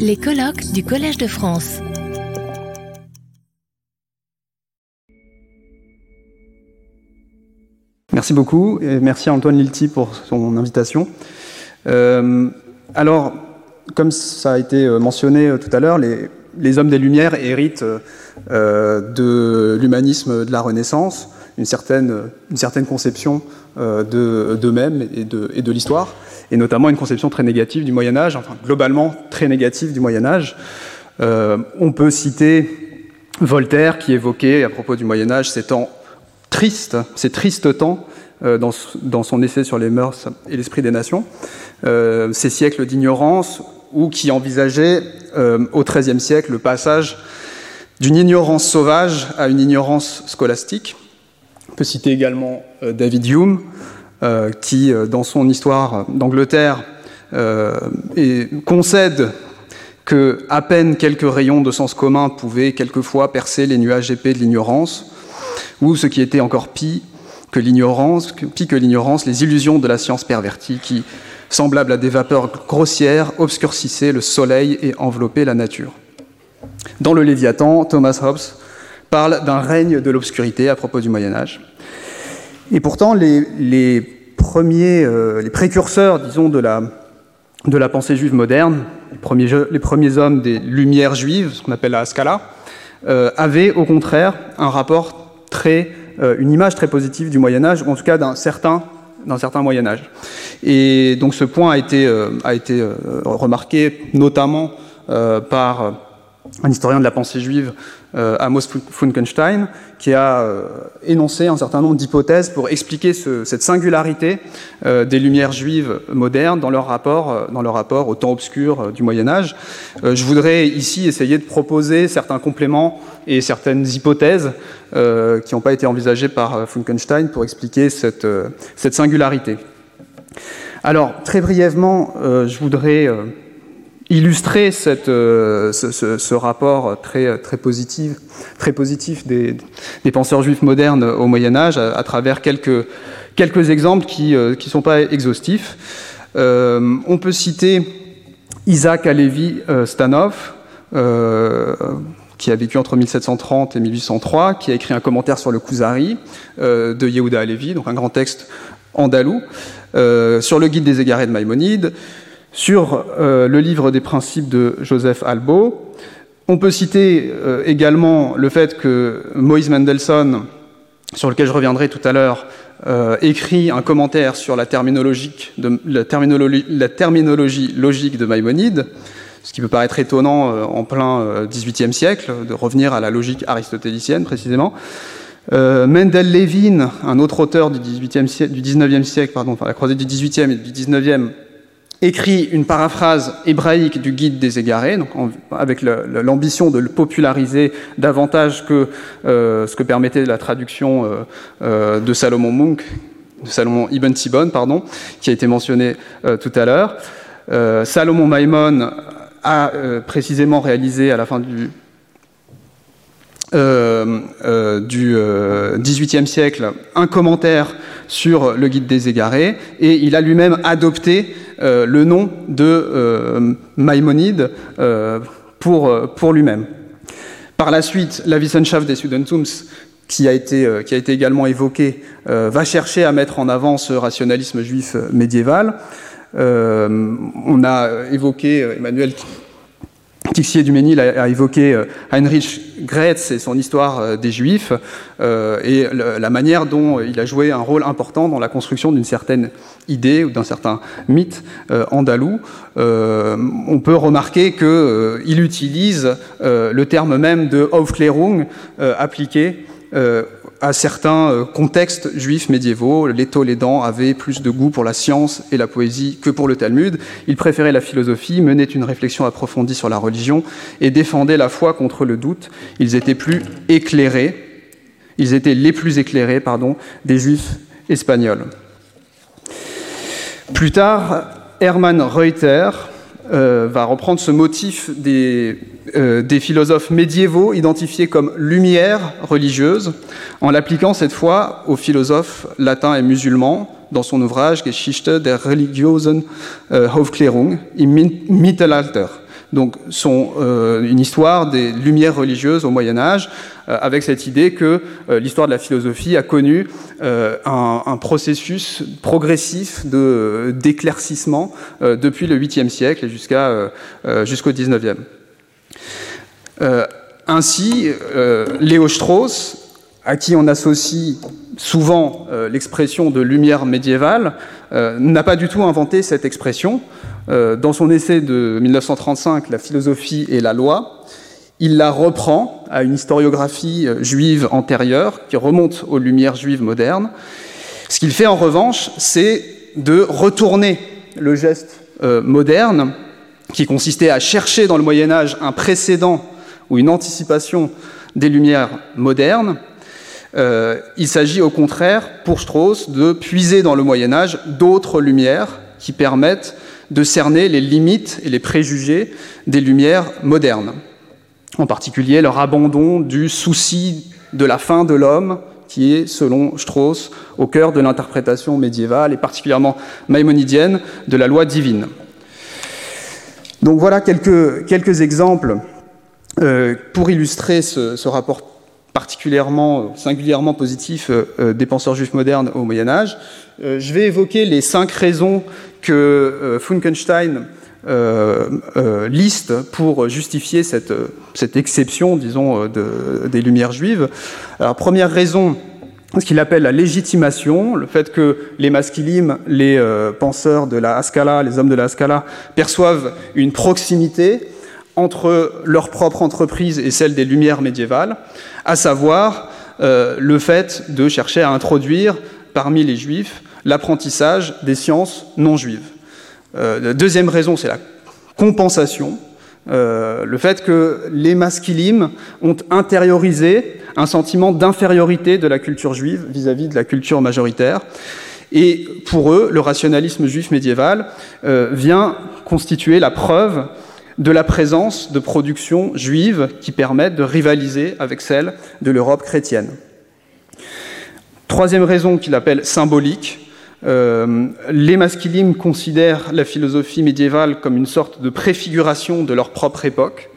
Les colloques du Collège de France. Merci beaucoup et merci à Antoine Lilti pour son invitation. Euh, alors, comme ça a été mentionné tout à l'heure, les, hommes des Lumières héritent euh, de l'humanisme de la Renaissance, une certaine, conception euh, d'eux-mêmes et de, et de l'histoire, et notamment une conception très négative du Moyen Âge, enfin globalement très négative du Moyen Âge. Euh, on peut citer Voltaire qui évoquait à propos du Moyen Âge ces temps tristes, ces tristes temps euh, dans, dans, son essai sur les mœurs et l'esprit des nations, euh, ces siècles d'ignorance, ou qui envisageait au XIIIe siècle le passage d'une ignorance sauvage à une ignorance scolastique. On peut citer également David Hume, qui, euh, dans son histoire d'Angleterre, euh, concède que à peine quelques rayons de sens commun pouvaient quelquefois percer les nuages épais de l'ignorance, ou ce qui était encore pis que l'ignorance, pis que l'ignorance, les illusions de la science pervertie qui, semblables à des vapeurs grossières, obscurcissaient le soleil et enveloppaient la nature. Dans le Léviathan, Thomas Hobbes parle d'un règne de l'obscurité à propos du Moyen Âge. Et pourtant, les, premiers, euh, les précurseurs, disons, de la, pensée juive moderne, les premiers, hommes des Lumières juives, ce qu'on appelle la Haskalah, euh, avaient au contraire un rapport très, euh, une image très positive du Moyen Âge, ou en tout cas d'un certain, d'un certain Moyen Âge. Et donc ce point a été, euh, a été remarqué notamment par un historien de la pensée juive, Amos Funkenstein, qui a euh, énoncé un certain nombre d'hypothèses pour expliquer ce, cette singularité euh, des lumières juives modernes dans leur rapport, euh, dans leur rapport au temps obscur euh, du Moyen Âge. Euh, je voudrais ici essayer de proposer certains compléments et certaines hypothèses qui n'ont pas été envisagées par Funkenstein pour expliquer cette, cette singularité. Alors, très brièvement, je voudrais illustrer euh, ce, rapport très, positif, des, penseurs juifs modernes au Moyen Âge à, travers quelques, exemples qui ne euh, sont pas exhaustifs. Euh, on peut citer Isaac Alevi Stanov, qui a vécu entre 1730 et 1803, qui a écrit un commentaire sur le Kuzari de Yehuda Alevi, donc un grand texte andalou, sur le guide des égarés de Maïmonide, sur euh, le livre des principes de Joseph Albo. On peut citer euh, également le fait que Moïse Mendelssohn, sur lequel je reviendrai tout à l'heure, euh, écrit un commentaire sur la terminologie, logique de Maïmonide, ce qui peut paraître étonnant en plein XVIIIe siècle, de revenir à la logique aristotélicienne précisément. Mendel Levin, un autre auteur du, 18e siècle, du 19e siècle, pardon, enfin la croisée du 18e et du 19e, écrit une paraphrase hébraïque du guide des égarés, donc avec l'ambition de le populariser davantage que euh, ce que permettait la traduction euh, euh, de Salomon Munk, de Salomon Ibn Tibon, pardon, qui a été mentionné tout à l'heure. Salomon Maimon a précisément réalisé à la fin du euh, XVIIIe siècle un commentaire sur le guide des égarés et il a lui-même adopté le nom de euh, Maïmonide euh, pour, lui-même. Par la suite, la Wissenschaft des Studentums, qui a été, également évoqué, va chercher à mettre en avant ce rationalisme juif médiéval. on a évoqué Emmanuel Tixier du Ménil a, évoqué euh, Heinrich Gretz et son histoire euh, des Juifs euh, et la manière dont il a joué un rôle important dans la construction d'une certaine idée ou d'un certain mythe euh, andalou. Euh, on peut remarquer qu'il utilise le terme même de Aufklärung appliqué à certains euh, contextes juifs médiévaux. Les Tolédans avaient plus de goût pour la science et la poésie que pour le Talmud. Ils préféraient la philosophie, menaient une réflexion approfondie sur la religion et défendaient la foi contre le doute. Ils étaient plus éclairés, ils étaient les plus éclairés pardon, des juifs espagnols. Plus tard, Hermann Reuter euh, va reprendre ce motif des, euh, des philosophes médiévaux identifiés comme lumière religieuse, en l'appliquant cette fois aux philosophes latins et musulmans dans son ouvrage Geschichte der religiösen äh, Aufklärung im Mittelalter, donc sont une histoire des lumières religieuses au Moyen Âge, avec cette idée que l'histoire de la philosophie a connu un, processus progressif d'éclaircissement depuis le 8e siècle jusqu'au 19e. ainsi, Léo Strauss, à qui on associe souvent euh, l'expression de lumière médiévale, euh, n'a pas du tout inventé cette expression. Euh, dans son essai de 1935, La philosophie et la loi, il la reprend à une historiographie juive antérieure qui remonte aux lumières juives modernes. Ce qu'il fait en revanche, c'est de retourner le geste moderne qui consistait à chercher dans le Moyen Âge un précédent ou une anticipation des lumières modernes euh, il s'agit au contraire, pour Strauss, de puiser dans le Moyen Âge d'autres lumières qui permettent de cerner les limites et les préjugés des lumières modernes. En particulier leur abandon du souci de la fin de l'homme, qui est, selon Strauss, au cœur de l'interprétation médiévale et particulièrement maïmonidienne de la loi divine. Donc voilà quelques, exemples euh, pour illustrer ce rapport particulièrement, singulièrement positif euh, euh, des penseurs juifs modernes au Moyen Âge. Euh, je vais évoquer les cinq raisons que Funkenstein liste pour justifier cette, cette exception, disons, de, des Lumières juives. Alors, première raison, ce qu'il appelle la légitimation, le fait que les masculimes, les penseurs de la Haskalah, les hommes de la Haskalah, perçoivent une proximité entre leur propre entreprise et celle des Lumières médiévales, à savoir euh, le fait de chercher à introduire parmi les juifs l'apprentissage des sciences non juives. Euh, la deuxième raison, c'est la compensation, euh, le fait que les masculimes ont intériorisé un sentiment d'infériorité de la culture juive vis-à-vis -vis de la culture majoritaire. Et pour eux, le rationalisme juif médiéval vient constituer la preuve de la présence de productions juives qui permettent de rivaliser avec celles de l'Europe chrétienne. Troisième raison qu'il appelle symbolique, euh, les masculines considèrent la philosophie médiévale comme une sorte de préfiguration de leur propre époque,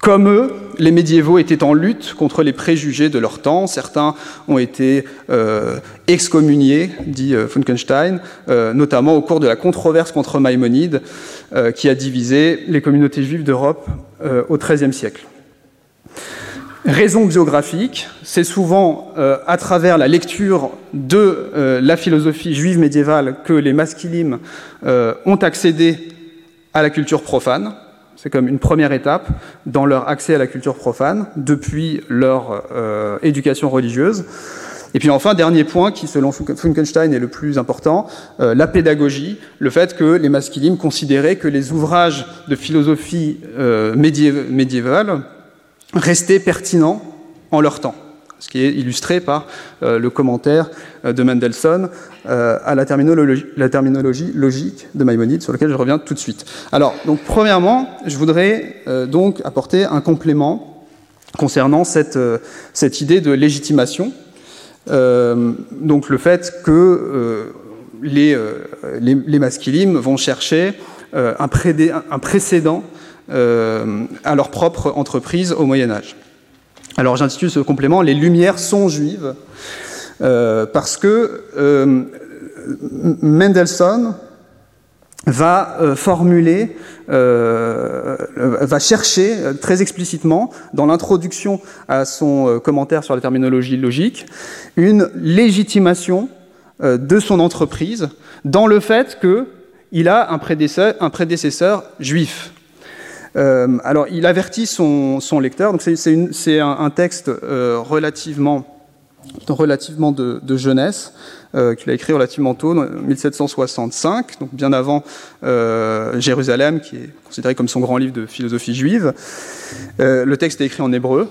comme eux, les médiévaux étaient en lutte contre les préjugés de leur temps. Certains ont été euh, excommuniés, dit euh, Funkenstein, euh, notamment au cours de la controverse contre Maïmonide, qui a divisé les communautés juives d'Europe au XIIIe siècle. Raison biographique, c'est souvent à travers la lecture de la philosophie juive médiévale que les masculimes ont accédé à la culture profane, c'est comme une première étape dans leur accès à la culture profane depuis leur euh, éducation religieuse. Et puis enfin, dernier point qui, selon Funkenstein, est le plus important, euh, la pédagogie, le fait que les masculines considéraient que les ouvrages de philosophie euh, médiévale restaient pertinents en leur temps ce qui est illustré par euh, le commentaire euh, de Mendelssohn euh, à la terminologie, logique de Maïmonide, sur lequel je reviens tout de suite. Alors, donc, premièrement, je voudrais donc apporter un complément concernant cette, cette idée de légitimation. donc, le fait que les, les, les, masculimes vont chercher un, prédé, un précédent à leur propre entreprise au Moyen Âge. Alors j'intitule ce complément Les Lumières sont juives, euh, parce que euh, Mendelssohn va euh, formuler, va chercher très explicitement, dans l'introduction à son commentaire sur la terminologie logique, une légitimation de son entreprise dans le fait qu'il a un prédécesseur, un prédécesseur juif. Euh, alors, il avertit son, lecteur. C'est un, texte euh, relativement, de, jeunesse euh, qu'il a écrit relativement tôt, en 1765, donc bien avant Jérusalem, qui est considéré comme son grand livre de philosophie juive. le texte est écrit en hébreu.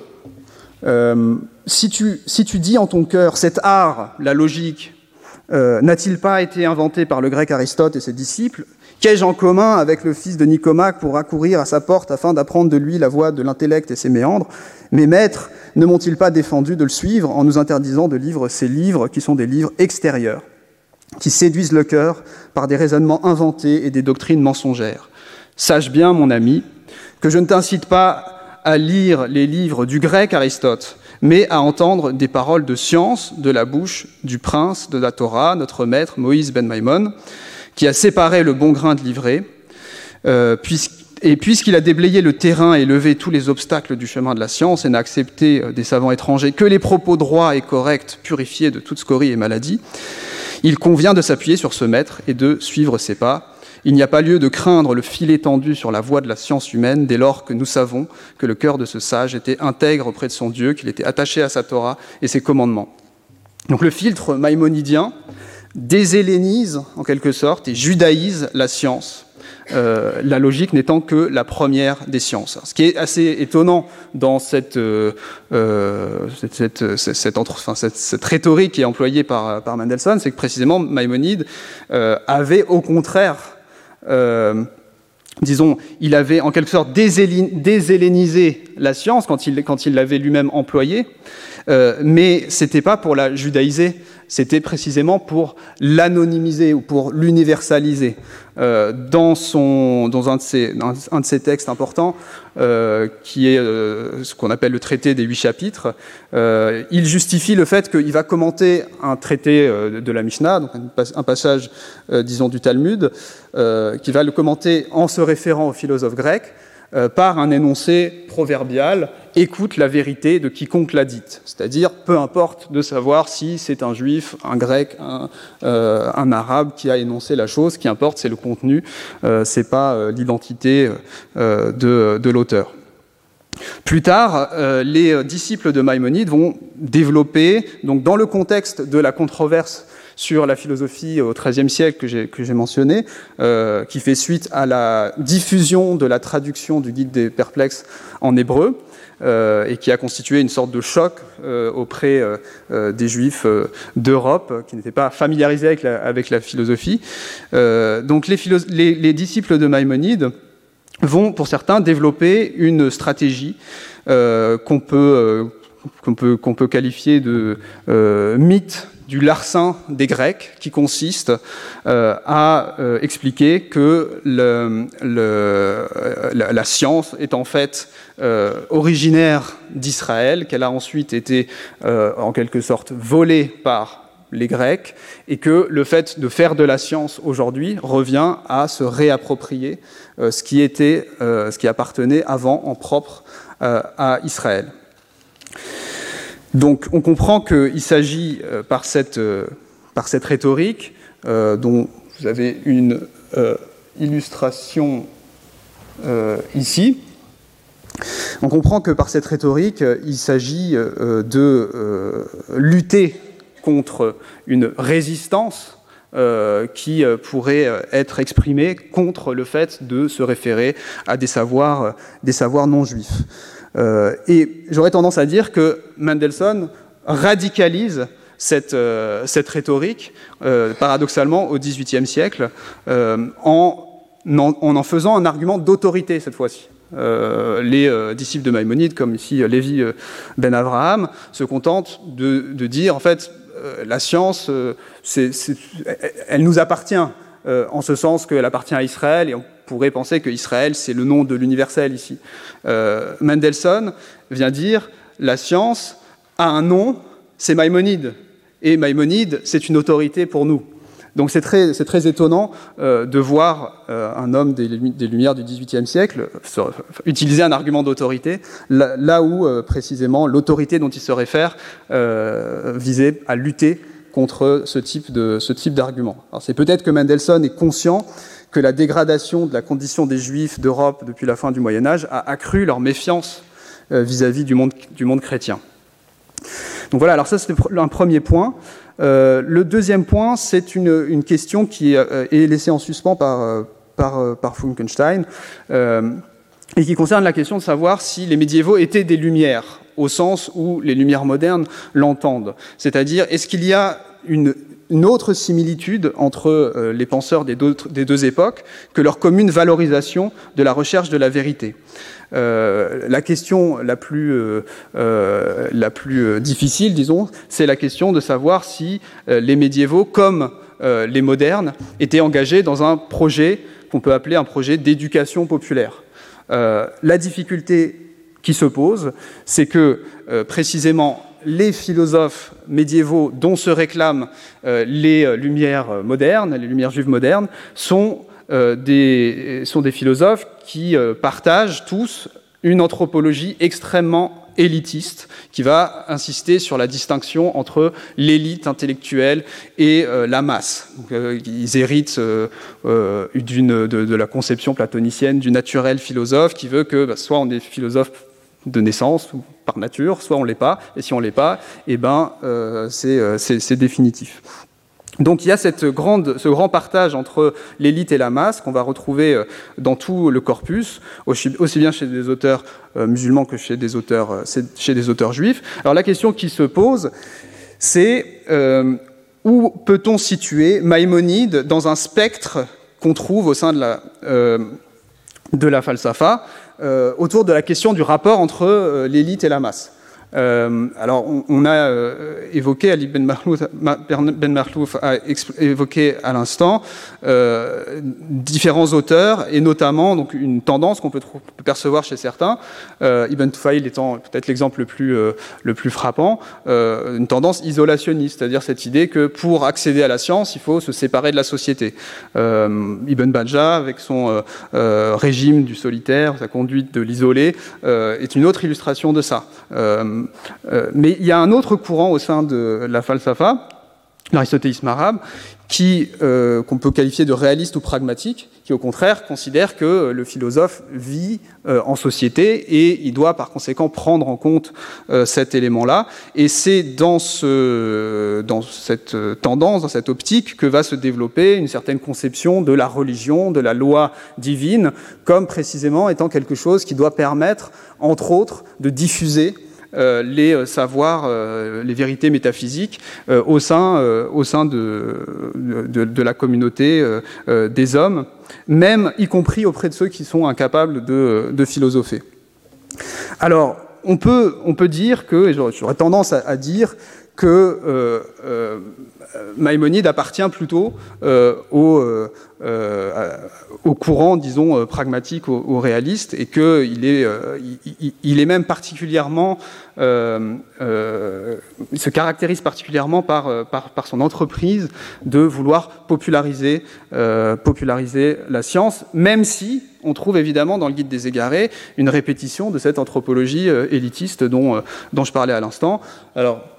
si, tu, si tu dis en ton cœur, cet art, la logique, n'a-t-il pas été inventé par le grec Aristote et ses disciples? Qu'ai-je en commun avec le fils de Nicomaque pour accourir à sa porte afin d'apprendre de lui la voie de l'intellect et ses méandres? Mes maîtres ne m'ont-ils pas défendu de le suivre en nous interdisant de lire ces livres qui sont des livres extérieurs, qui séduisent le cœur par des raisonnements inventés et des doctrines mensongères? Sache bien, mon ami, que je ne t'incite pas à lire les livres du grec Aristote, mais à entendre des paroles de science de la bouche du prince de la Torah, notre maître Moïse ben Maimon, qui a séparé le bon grain de l'ivraie, euh, et puisqu'il a déblayé le terrain et levé tous les obstacles du chemin de la science et n'a accepté euh, des savants étrangers que les propos droits et corrects, purifiés de toute scorie et maladie, il convient de s'appuyer sur ce maître et de suivre ses pas. Il n'y a pas lieu de craindre le fil étendu sur la voie de la science humaine dès lors que nous savons que le cœur de ce sage était intègre auprès de son Dieu, qu'il était attaché à sa Torah et ses commandements. Donc le filtre maïmonidien déshellénise en quelque sorte et judaïse la science euh, la logique n'étant que la première des sciences. Ce qui est assez étonnant dans cette, euh, euh, cette, cette, rhétorique qui est employée par, par Mendelssohn, c'est que précisément Maïmonide avait au contraire disons, il avait en quelque sorte déshellénisé la science quand il quand l'avait lui-même employée, mais ce n'était pas pour la judaïser, c'était précisément pour l'anonymiser ou pour l'universaliser. Euh, dans, son, dans, un de ses, un de ses textes importants, euh, qui est euh, ce qu'on appelle le traité des huit chapitres, il justifie le fait qu'il va commenter un traité de la Mishnah, donc un, passage, disons, du Talmud, qui va le commenter en se référant aux philosophes grecs, euh, par un énoncé proverbial écoute la vérité de quiconque l'a dite. C'est-à-dire, peu importe de savoir si c'est un juif, un grec, un, euh, arabe qui a énoncé la chose, ce qui importe, c'est le contenu, euh, c'est pas l'identité de, de l'auteur. Plus tard, les disciples de Maïmonide vont développer, donc dans le contexte de la controverse sur la philosophie au XIIIe siècle que j'ai mentionné, euh, qui fait suite à la diffusion de la traduction du guide des perplexes en hébreu. Euh, et qui a constitué une sorte de choc euh, auprès des juifs d'Europe qui n'étaient pas familiarisés avec la, philosophie. donc les, les, disciples de Maïmonide vont, pour certains, développer une stratégie qu'on peut, qualifier de mythe du larcin des Grecs, qui consiste euh, à euh, expliquer que la, science est en fait euh, originaire d'Israël, qu'elle a ensuite été en quelque sorte volée par les Grecs, et que le fait de faire de la science aujourd'hui revient à se réapproprier ce qui était, ce qui appartenait avant en propre à Israël. Donc on comprend qu'il s'agit euh, par, cette, euh, par cette rhétorique, euh, dont vous avez une illustration ici, on comprend que par cette rhétorique, il s'agit de lutter contre une résistance qui pourrait être exprimée contre le fait de se référer à des savoirs, des savoirs non juifs. Euh, et j'aurais tendance à dire que Mendelssohn radicalise cette, euh, cette rhétorique, euh, paradoxalement, au XVIIIe siècle, en en, faisant un argument d'autorité cette fois-ci. les disciples de Maïmonide, comme ici Lévi Ben Avraham, se contentent de, de dire en fait la science, elle nous appartient en ce sens qu'elle appartient à Israël et on pourrait penser que Israël, c'est le nom de l'universel ici. Euh, Mendelssohn vient dire la science a un nom, c'est Maïmonide. Et Maïmonide, c'est une autorité pour nous. Donc c'est très, très, étonnant euh, de voir euh, un homme des, Lumières du XVIIIe siècle utiliser un argument d'autorité, là, où précisément l'autorité dont il se réfère visait à lutter contre ce type d'argument. C'est peut-être que Mendelssohn est conscient que la dégradation de la condition des Juifs d'Europe depuis la fin du Moyen Âge a accru leur méfiance euh, vis-à-vis du monde, du monde chrétien. Donc voilà, alors ça c'est un premier point. Euh, le deuxième point, c'est une, une, question qui euh, est laissée en suspens par, par, par Funkenstein et qui concerne la question de savoir si les médiévaux étaient des lumières au sens où les lumières modernes l'entendent. C'est-à-dire, est-ce qu'il y a une autre similitude entre euh, les penseurs des deux, époques que leur commune valorisation de la recherche de la vérité. Euh, la question la plus, euh, la plus difficile, disons, c'est la question de savoir si les médiévaux, comme les modernes, étaient engagés dans un projet qu'on peut appeler un projet d'éducation populaire. la difficulté qui se pose, c'est que précisément les philosophes médiévaux dont se réclament les lumières modernes, les lumières juives modernes, sont des, sont des philosophes qui partagent tous une anthropologie extrêmement élitiste qui va insister sur la distinction entre l'élite intellectuelle et euh, la masse. Euh, ils héritent euh, de, de, la conception platonicienne du naturel philosophe qui veut que bah, soit on est philosophe de naissance ou par nature, soit on l'est pas, et si on l'est pas, eh ben, c'est définitif. Donc il y a ce grand partage entre l'élite et la masse qu'on va retrouver euh, dans tout le corpus, aussi, bien chez des auteurs euh, musulmans que euh, chez des auteurs juifs. Alors la question qui se pose, c'est où peut-on situer Maïmonide dans un spectre qu'on trouve au sein de la, de la falsafa, autour de la question du rapport entre l'élite et la masse euh, alors, on, a euh, évoqué, Ali Ben Marlouf, ben a évoqué à l'instant euh, différents auteurs et notamment donc une tendance qu'on peut, percevoir chez certains, Ibn Tufail étant peut-être l'exemple le plus le plus frappant, une tendance isolationniste, c'est-à-dire cette idée que pour accéder à la science, il faut se séparer de la société. Ibn Bajjah, avec son régime du solitaire, sa conduite de l'isolé, est une autre illustration de ça. Euh, mais il y a un autre courant au sein de la falsafa, l'aristotélisme arabe, qui euh, qu'on peut qualifier de réaliste ou pragmatique, qui au contraire considère que le philosophe vit euh, en société et il doit par conséquent prendre en compte cet élément-là. Et c'est dans, ce, dans cette tendance, dans cette optique, que va se développer une certaine conception de la religion, de la loi divine, comme précisément étant quelque chose qui doit permettre, entre autres, de diffuser euh, les euh, savoirs, euh, les vérités métaphysiques au sein, au sein de, de, la communauté des hommes, même y compris auprès de ceux qui sont incapables de, de philosopher. Alors, on peut, on peut dire que, et j'aurais tendance à dire que Maïmonide appartient plutôt euh, au, euh, euh, courant, disons, pragmatique, au, réaliste, et qu'il est, même particulièrement, se caractérise particulièrement par, son entreprise de vouloir populariser, populariser la science, même si on trouve évidemment dans le guide des égarés une répétition de cette anthropologie élitiste dont, dont je parlais à l'instant. Alors,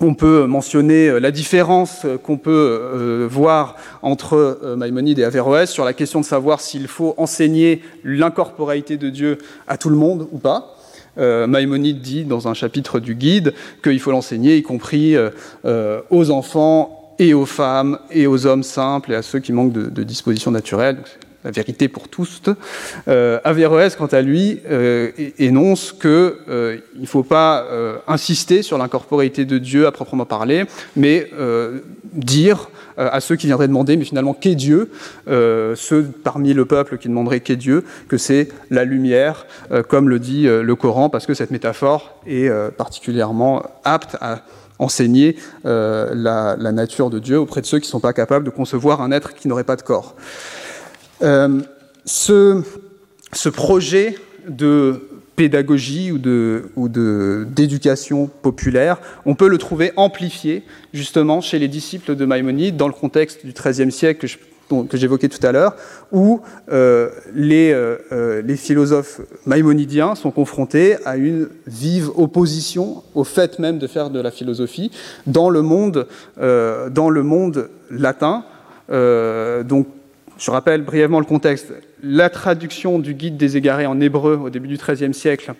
on peut mentionner euh, la différence euh, qu'on peut euh, voir entre Maïmonide et Averroès sur la question de savoir s'il faut enseigner l'incorporalité de Dieu à tout le monde ou pas. Maïmonide dit dans un chapitre du guide qu'il faut l'enseigner, y compris aux enfants et aux femmes et aux hommes simples et à ceux qui manquent de, de dispositions naturelles la vérité pour tous. Euh, Averroès, quant à lui, euh, énonce qu'il euh, ne faut pas euh, insister sur l'incorporéité de Dieu à proprement parler, mais dire à ceux qui viendraient demander, mais finalement, qu'est Dieu Ceux parmi le peuple qui demanderaient qu'est Dieu, que c'est la lumière, comme le dit le Coran, parce que cette métaphore est particulièrement apte à enseigner la, la, nature de Dieu auprès de ceux qui ne sont pas capables de concevoir un être qui n'aurait pas de corps. Euh, ce, ce, projet de pédagogie ou d'éducation de, populaire, on peut le trouver amplifié justement chez les disciples de Maïmonide dans le contexte du XIIIe siècle que j'évoquais tout à l'heure, où euh, les, euh, les, philosophes maïmonidiens sont confrontés à une vive opposition au fait même de faire de la philosophie dans le monde, dans le monde latin. donc je rappelle brièvement le contexte. La traduction du guide des égarés en hébreu au début du XIIIe siècle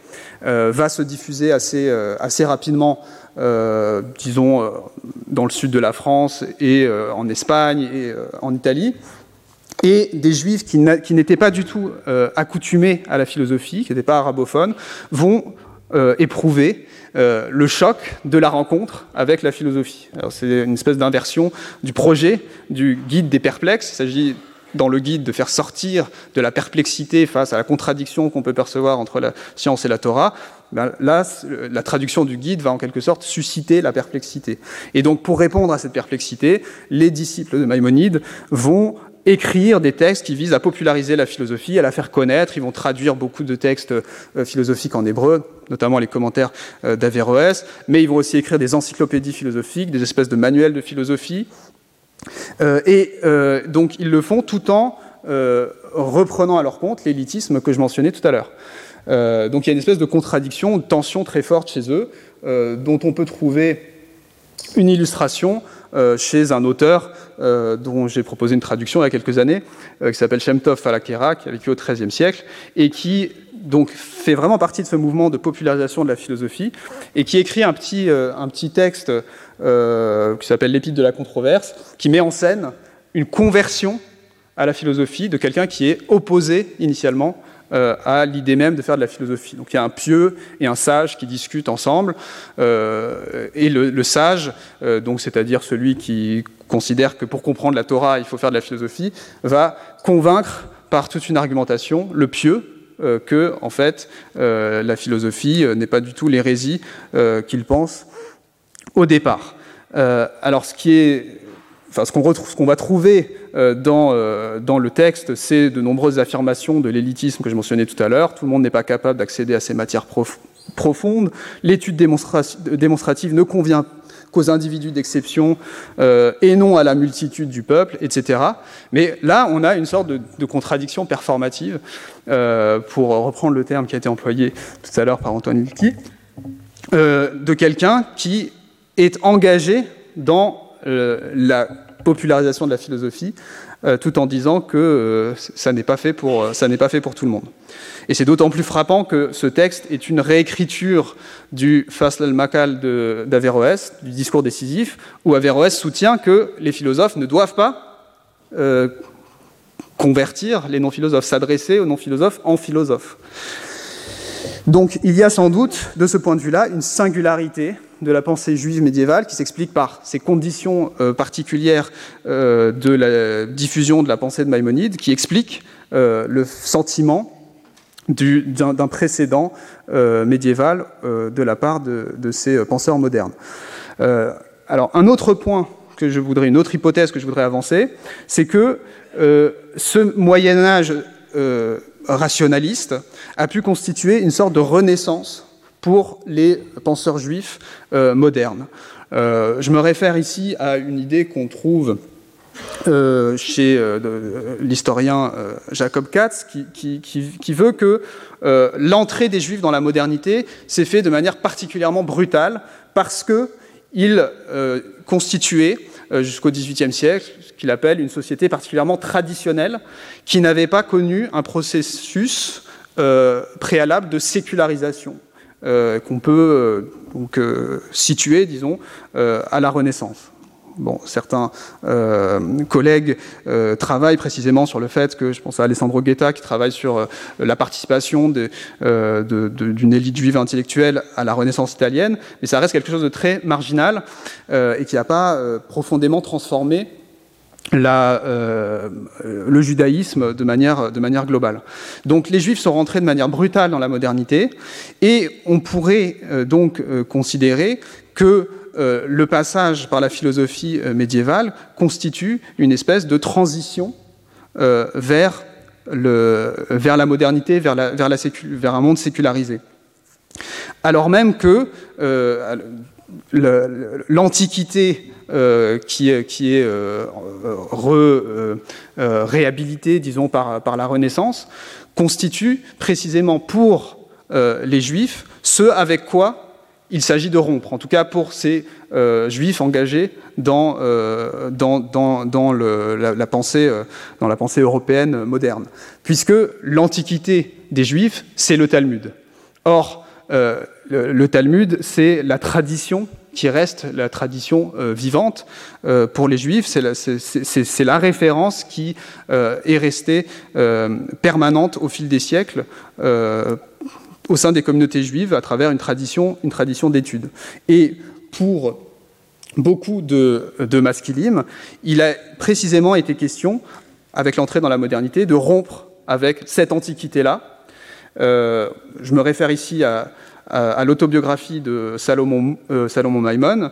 euh, va se diffuser assez, euh, assez rapidement, euh, disons, dans le sud de la France et en Espagne et en Italie. Et des juifs qui n'étaient pas du tout accoutumés à la philosophie, qui n'étaient pas arabophones, vont éprouver le choc de la rencontre avec la philosophie. C'est une espèce d'inversion du projet du guide des perplexes. Il s'agit dans le guide de faire sortir de la perplexité face à la contradiction qu'on peut percevoir entre la science et la Torah, ben là, la traduction du guide va en quelque sorte susciter la perplexité. Et donc, pour répondre à cette perplexité, les disciples de Maïmonide vont écrire des textes qui visent à populariser la philosophie, à la faire connaître. Ils vont traduire beaucoup de textes euh, philosophiques en hébreu, notamment les commentaires euh, d'Averroès, mais ils vont aussi écrire des encyclopédies philosophiques, des espèces de manuels de philosophie. Euh, et donc ils le font tout en reprenant à leur compte l'élitisme que je mentionnais tout à l'heure. donc il y a une espèce de contradiction, de tension très forte chez eux, dont on peut trouver une illustration euh, chez un auteur euh, dont j'ai proposé une traduction il y a quelques années, euh, qui s'appelle Shemtov Falakera, qui a vécu au XIIIe siècle, et qui donc fait vraiment partie de ce mouvement de popularisation de la philosophie, et qui écrit un petit, un petit texte qui s'appelle L'Épître de la controverse, qui met en scène une conversion à la philosophie de quelqu'un qui est opposé initialement euh, à l'idée même de faire de la philosophie. Donc il y a un pieux et un sage qui discutent ensemble, euh, et le, sage, euh, donc c'est-à-dire celui qui considère que pour comprendre la Torah il faut faire de la philosophie, va convaincre par toute une argumentation le pieux que en fait la philosophie n'est pas du tout l'hérésie qu'il pense au départ. alors ce ce qu'on va trouver euh, euh, dans, le texte, c'est de nombreuses affirmations de l'élitisme que je mentionnais tout à l'heure. Tout le monde n'est pas capable d'accéder à ces matières profondes. L'étude démonstrative ne convient qu'aux individus d'exception euh, et non à la multitude du peuple, etc. Mais là, on a une sorte de, contradiction performative, pour reprendre le terme qui a été employé tout à l'heure par Antoine Wilkie, de quelqu'un qui est engagé dans la popularisation de la philosophie, euh, tout en disant que euh, ça n'est pas fait pour ça n'est pas fait pour tout le monde. Et c'est d'autant plus frappant que ce texte est une réécriture du Fasl al-Makal d'Averroès, du discours décisif, où Averroès soutient que les philosophes ne doivent pas euh, convertir les non-philosophes, s'adresser aux non-philosophes en philosophes. Donc il y a sans doute, de ce point de vue-là, une singularité de la pensée juive médiévale qui s'explique par ces conditions euh, particulières euh, de la diffusion de la pensée de Maïmonide, qui expliquent euh, le sentiment d'un précédent médiéval de la part de, ces penseurs modernes. alors un autre point que je voudrais, une autre hypothèse que je voudrais avancer, c'est que ce Moyen Âge rationaliste a pu constituer une sorte de renaissance pour les penseurs juifs euh, modernes. Euh, je me réfère ici à une idée qu'on trouve euh, chez l'historien Jacob Katz, qui, veut que l'entrée des juifs dans la modernité s'est faite de manière particulièrement brutale parce qu'ils constituaient jusqu'au XVIIIe siècle ce qu'il appelle une société particulièrement traditionnelle qui n'avait pas connu un processus préalable de sécularisation. Euh, qu'on peut euh, donc, euh, situer, disons, à la Renaissance. Bon, certains collègues travaillent précisément sur le fait que, je pense à Alessandro Guetta qui travaille sur la participation d'une élite juive intellectuelle à la Renaissance italienne, mais ça reste quelque chose de très marginal et qui n'a pas profondément transformé euh, le judaïsme de manière, de manière globale. Donc les juifs sont rentrés de manière brutale dans la modernité et on pourrait euh, donc euh, considérer que le passage par la philosophie médiévale constitue une espèce de transition vers, le, vers la modernité, vers, la, vers, la vers un monde sécularisé. Alors même que l'Antiquité euh, qui, est euh, euh, réhabilitée, disons, par, la Renaissance, constitue précisément pour les Juifs ce avec quoi il s'agit de rompre, en tout cas pour ces Juifs engagés dans la pensée européenne moderne, puisque l'Antiquité des Juifs, c'est le Talmud. Or, le, Talmud, c'est la tradition qui reste la tradition euh, vivante euh, pour les juifs. C'est la, référence qui euh, est restée permanente au fil des siècles au sein des communautés juives à travers une tradition, une tradition d'études. Et pour beaucoup de, de il a précisément été question, avec l'entrée dans la modernité, de rompre avec cette antiquité-là. je me réfère ici à, à, l'autobiographie de Salomon, euh, Maimon,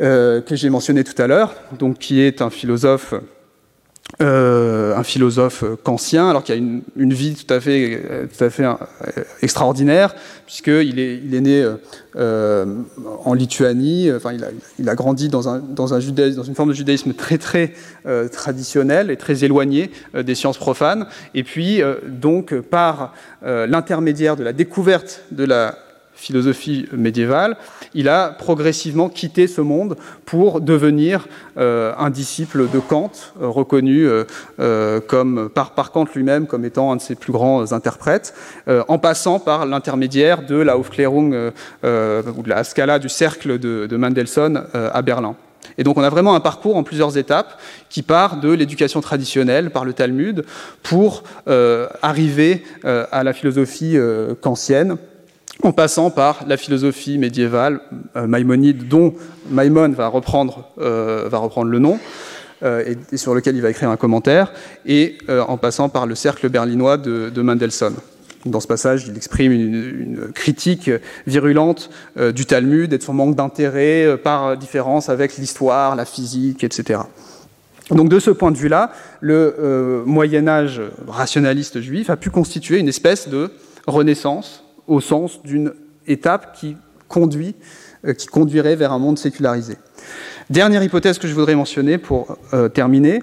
euh, que j'ai mentionné tout à l'heure, qui est un philosophe euh, philosophe kantien, alors qu'il a une, une, vie tout à fait, tout à fait euh, extraordinaire, puisqu'il est, il est né euh, en Lituanie, enfin, il, a, il a grandi dans, un, dans, un dans une forme de judaïsme très très euh, traditionnelle et très éloignée euh, des sciences profanes, et puis donc par l'intermédiaire de la découverte de la philosophie médiévale, il a progressivement quitté ce monde pour devenir euh, un disciple de Kant, euh, reconnu euh, par, Kant lui-même comme étant un de ses plus grands interprètes, en passant par l'intermédiaire de la Aufklärung ou de la Scala du cercle de, de Mendelssohn à Berlin. Et donc on a vraiment un parcours en plusieurs étapes qui part de l'éducation traditionnelle par le Talmud pour arriver à la philosophie kantienne en passant par la philosophie médiévale euh, maïmonide, dont Maïmon va reprendre, euh, va reprendre le nom, euh, et, sur lequel il va écrire un commentaire, et en passant par le cercle berlinois de, de, Mendelssohn. Dans ce passage, il exprime une, une critique virulente du Talmud et de son manque d'intérêt par différence avec l'histoire, la physique, etc. Donc de ce point de vue-là, le Moyen Âge rationaliste juif a pu constituer une espèce de renaissance au sens d'une étape euh, qui conduirait vers un monde sécularisé. Dernière hypothèse que je voudrais mentionner pour euh, terminer,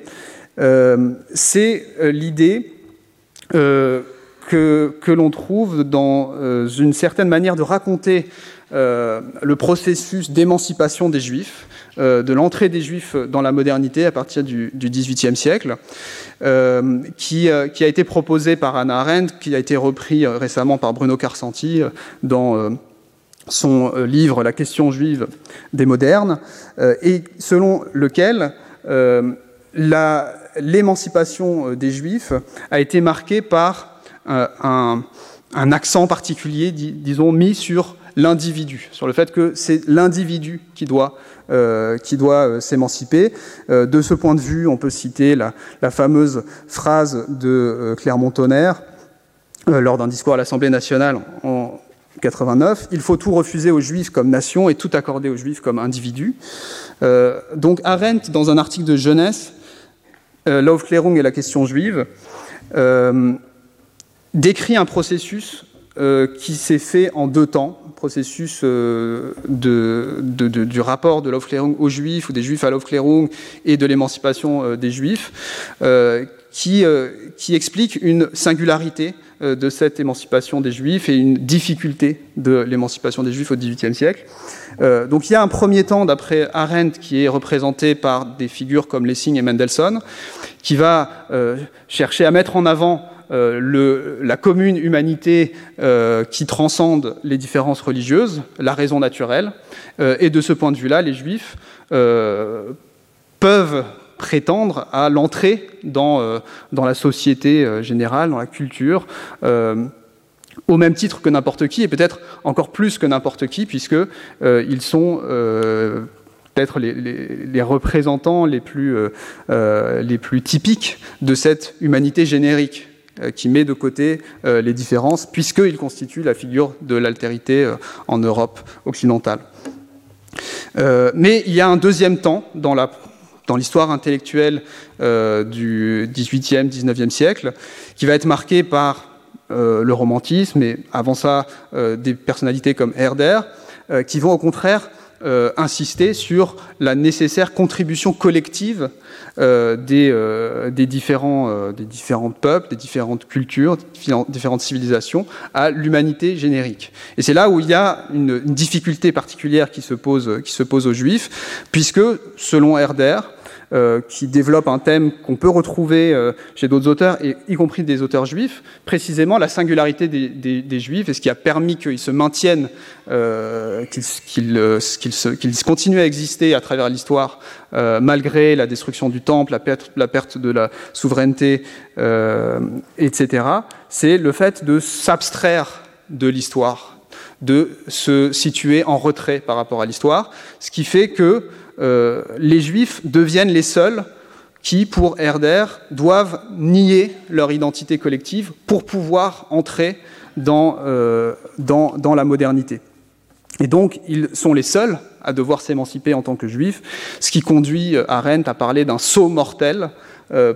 euh, c'est l'idée que l'on trouve dans une certaine manière de raconter le processus d'émancipation des Juifs, de l'entrée des Juifs dans la modernité à partir du XVIIIe siècle, euh, qui, euh, a été proposé par Anna Arendt, qui a été repris euh, récemment par Bruno Carcenti dans son livre La question juive des modernes, et selon lequel l'émancipation des Juifs a été marquée par un, accent particulier, dis, disons, mis sur l'individu, sur le fait que c'est l'individu qui doit, euh, euh, s'émanciper. Euh, de ce point de vue, on peut citer la, fameuse phrase de Clermont-Tonnerre lors d'un discours à l'Assemblée nationale en 89, il faut tout refuser aux juifs comme nation et tout accorder aux juifs comme individus. donc Arendt, dans un article de jeunesse, L'Aufklärung et la question juive, décrit un processus euh, qui s'est fait en deux temps, processus euh, du rapport de l'Aufklärung aux Juifs ou des Juifs à l'Aufklärung et de l'émancipation euh, des Juifs, qui, explique une singularité de cette émancipation des Juifs et une difficulté de l'émancipation des Juifs au XVIIIe siècle. donc il y a un premier temps, d'après Arendt, qui est représenté par des figures comme Lessing et Mendelssohn, qui va chercher à mettre en avant le, la commune humanité euh, qui transcende les différences religieuses, la raison naturelle. Euh, et de ce point de vue-là, les juifs euh, peuvent prétendre à l'entrée dans, euh, la société euh, générale, dans la culture au même titre que n'importe qui, et peut-être encore plus que n'importe qui, puisque euh, ils sont euh, peut-être les, représentants les plus, euh, typiques de cette humanité générique Euh, qui met de côté euh, les différences, puisqu'il constitue la figure de l'altérité euh, en Europe occidentale. mais il y a un deuxième temps dans l'histoire intellectuelle euh, du XVIIIe, XIXe siècle, qui va être marqué par euh, le romantisme et avant ça euh, des personnalités comme Herder, qui vont au contraire euh, insister sur la nécessaire contribution collective euh, des, euh, des, différents, des peuples, des différentes cultures, différentes civilisations à l'humanité générique. Et c'est là où il y a une, difficulté particulière qui se pose aux juifs, puisque, selon Herder, euh, qui développe un thème qu'on peut retrouver euh, chez d'autres auteurs, y compris des auteurs juifs, précisément la singularité des, juifs et ce qui a permis qu'ils se maintiennent, euh, qu'ils qu qu continuent à exister à travers l'histoire, euh, malgré la destruction du temple, la perte, la perte de la souveraineté, euh, etc. C'est le fait de s'abstraire de l'histoire, de se situer en retrait par rapport à l'histoire, ce qui fait que euh, les juifs deviennent les seuls qui, pour Herder, doivent nier leur identité collective pour pouvoir entrer dans, euh, dans, dans la modernité. Et donc, ils sont les seuls à devoir s'émanciper en tant que juifs, ce qui conduit Arendt à parler d'un saut mortel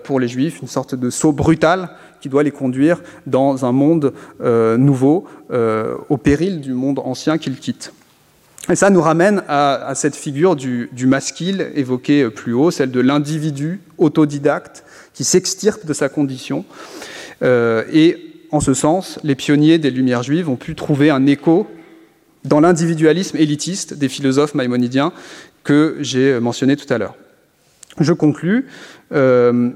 pour les Juifs, une sorte de saut brutal qui doit les conduire dans un monde nouveau, au péril du monde ancien qu'ils quittent. Et ça nous ramène à, cette figure du, masquille évoquée plus haut, celle de l'individu autodidacte qui s'extirpe de sa condition. Euh, et en ce sens, les pionniers des Lumières juives ont pu trouver un écho dans l'individualisme élitiste des philosophes maïmonidiens que j'ai mentionné tout à l'heure. Je conclus euh,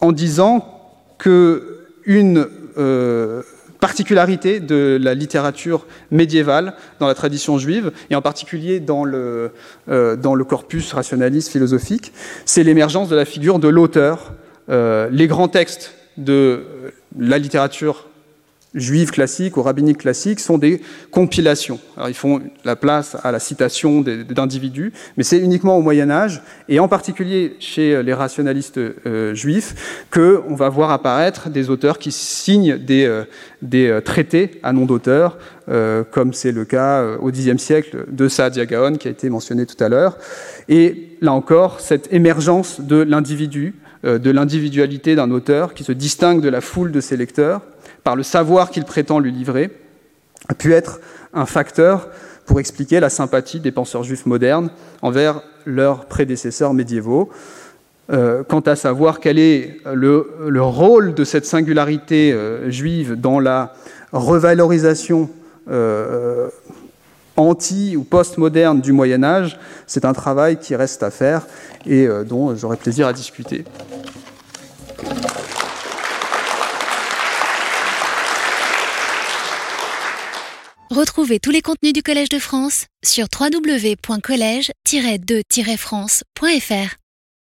en disant que une euh, particularité de la littérature médiévale dans la tradition juive, et en particulier dans le, euh, corpus rationaliste philosophique, c'est l'émergence de la figure de l'auteur. Euh, les grands textes de la littérature juives classiques ou rabbiniques classiques sont des compilations. Alors, ils font la place à la citation d'individus, mais c'est uniquement au Moyen Âge, et en particulier chez les rationalistes euh, juifs, qu'on va voir apparaître des auteurs qui signent des, euh, des euh, traités à nom d'auteur, comme c'est le cas au Xe siècle de Saadia Gaon, qui a été mentionné tout à l'heure. Et là encore, cette émergence de l'individu, de l'individualité d'un auteur qui se distingue de la foule de ses lecteurs, par le savoir qu'il prétend lui livrer, a pu être un facteur pour expliquer la sympathie des penseurs juifs modernes envers leurs prédécesseurs médiévaux. Euh, quant à savoir quel est le, rôle de cette singularité euh, juive dans la revalorisation euh, anti- ou post-moderne du Moyen Âge, c'est un travail qui reste à faire et dont j'aurai plaisir à discuter. Retrouvez tous les contenus du Collège de France sur www.colège-2-france.fr.